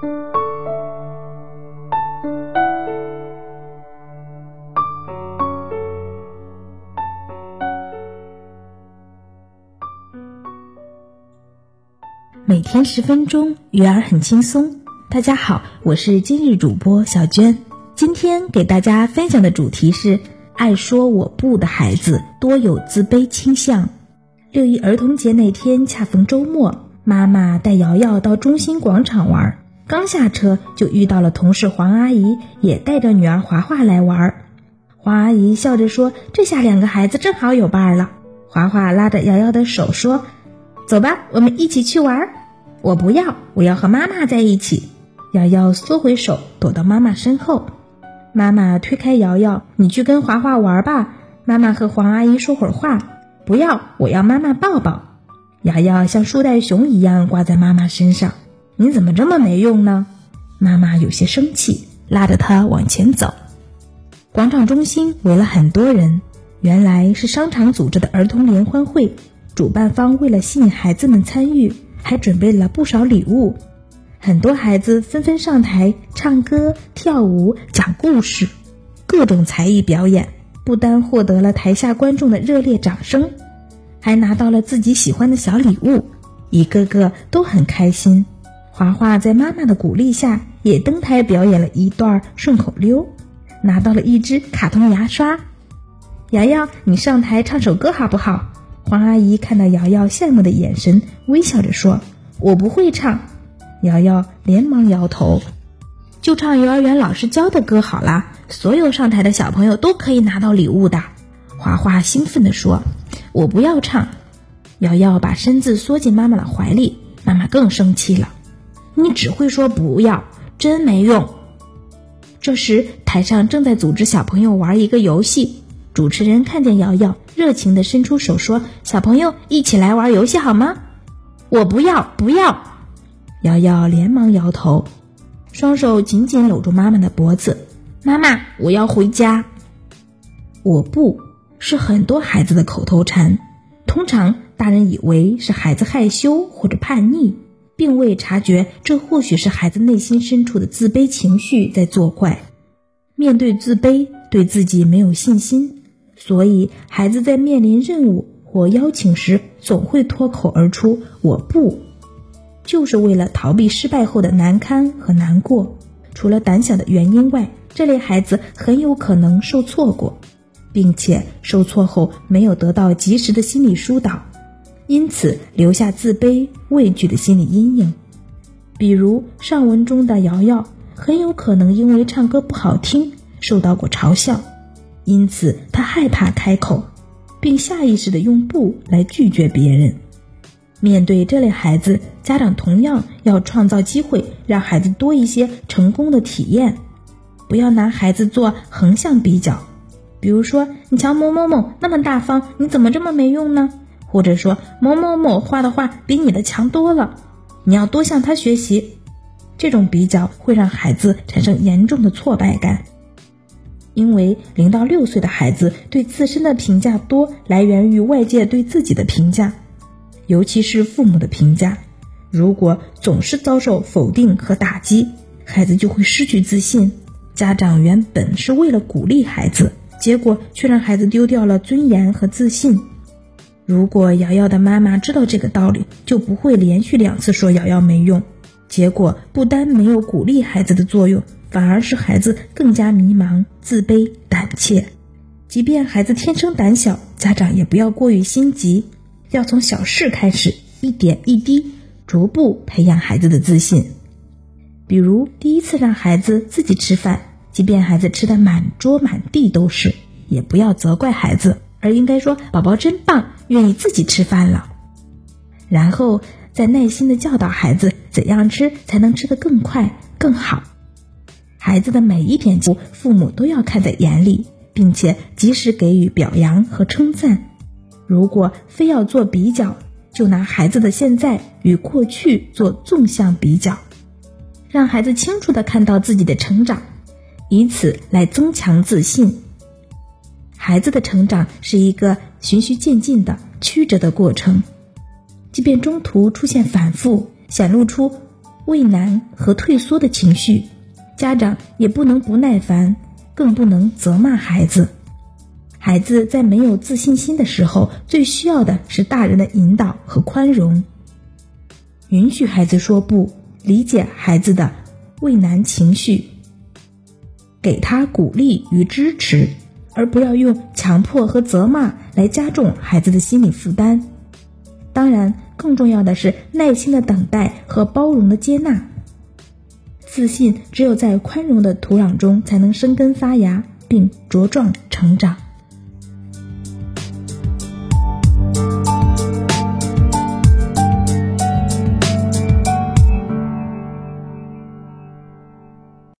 每天十分钟，育儿很轻松。大家好，我是今日主播小娟。今天给大家分享的主题是：爱说我不的孩子多有自卑倾向。六一儿童节那天恰逢周末，妈妈带瑶瑶到中心广场玩，刚下车就遇到了同事黄阿姨，也带着女儿华华来玩。黄阿姨笑着说：“这下两个孩子正好有伴了。”华华拉着瑶瑶的手说：“走吧，我们一起去玩。”我不要，我要和妈妈在一起。瑶瑶缩回手，躲到妈妈身后。妈妈推开瑶瑶：“你去跟华华玩吧，妈妈和黄阿姨说会儿话。”不要，我要妈妈抱抱。瑶瑶像树袋熊一样挂在妈妈身上。你怎么这么没用呢？妈妈有些生气，拉着她往前走。广场中心围了很多人，原来是商场组织的儿童联欢会。主办方为了吸引孩子们参与。还准备了不少礼物，很多孩子纷纷上台唱歌、跳舞、讲故事，各种才艺表演，不单获得了台下观众的热烈掌声，还拿到了自己喜欢的小礼物，一个个都很开心。华华在妈妈的鼓励下，也登台表演了一段顺口溜，拿到了一支卡通牙刷。瑶瑶，你上台唱首歌好不好？黄阿姨看到瑶瑶羡慕的眼神，微笑着说：“我不会唱。”瑶瑶连忙摇头：“就唱幼儿园老师教的歌好啦，所有上台的小朋友都可以拿到礼物的。”华华兴奋地说：“我不要唱。”瑶瑶把身子缩进妈妈的怀里，妈妈更生气了：“你只会说不要，真没用。”这时，台上正在组织小朋友玩一个游戏。主持人看见瑶瑶，热情地伸出手说：“小朋友，一起来玩游戏好吗？”“我不要，不要！”瑶瑶连忙摇头，双手紧紧搂住妈妈的脖子。“妈妈，我要回家。”“我不是很多孩子的口头禅，通常大人以为是孩子害羞或者叛逆，并未察觉这或许是孩子内心深处的自卑情绪在作怪。面对自卑，对自己没有信心。”所以，孩子在面临任务或邀请时，总会脱口而出“我不”，就是为了逃避失败后的难堪和难过。除了胆小的原因外，这类孩子很有可能受挫过，并且受挫后没有得到及时的心理疏导，因此留下自卑、畏惧的心理阴影。比如上文中的瑶瑶，很有可能因为唱歌不好听，受到过嘲笑。因此，她害怕开口，并下意识的用“不”来拒绝别人。面对这类孩子，家长同样要创造机会，让孩子多一些成功的体验。不要拿孩子做横向比较，比如说：“你瞧某某某那么大方，你怎么这么没用呢？”或者说：“某某某画的画比你的强多了，你要多向他学习。”这种比较会让孩子产生严重的挫败感。因为零到六岁的孩子对自身的评价多来源于外界对自己的评价，尤其是父母的评价。如果总是遭受否定和打击，孩子就会失去自信。家长原本是为了鼓励孩子，结果却让孩子丢掉了尊严和自信。如果瑶瑶的妈妈知道这个道理，就不会连续两次说瑶瑶没用，结果不单没有鼓励孩子的作用。反而是孩子更加迷茫、自卑、胆怯。即便孩子天生胆小，家长也不要过于心急，要从小事开始，一点一滴，逐步培养孩子的自信。比如，第一次让孩子自己吃饭，即便孩子吃的满桌满地都是，也不要责怪孩子，而应该说：“宝宝真棒，愿意自己吃饭了。”然后再耐心的教导孩子怎样吃才能吃得更快、更好。孩子的每一点进步，父母都要看在眼里，并且及时给予表扬和称赞。如果非要做比较，就拿孩子的现在与过去做纵向比较，让孩子清楚的看到自己的成长，以此来增强自信。孩子的成长是一个循序渐进的曲折的过程，即便中途出现反复，显露出畏难和退缩的情绪，家长也不能不耐烦，更不能责骂孩子。孩子在没有自信心的时候，最需要的是大人的引导和宽容。允许孩子说不，理解孩子的畏难情绪，给他鼓励与支持，而不要用强迫和责骂来加重孩子的心理负担。当然，更重要的是耐心的等待和包容的接纳。自信只有在宽容的土壤中才能生根发芽并茁壮成长。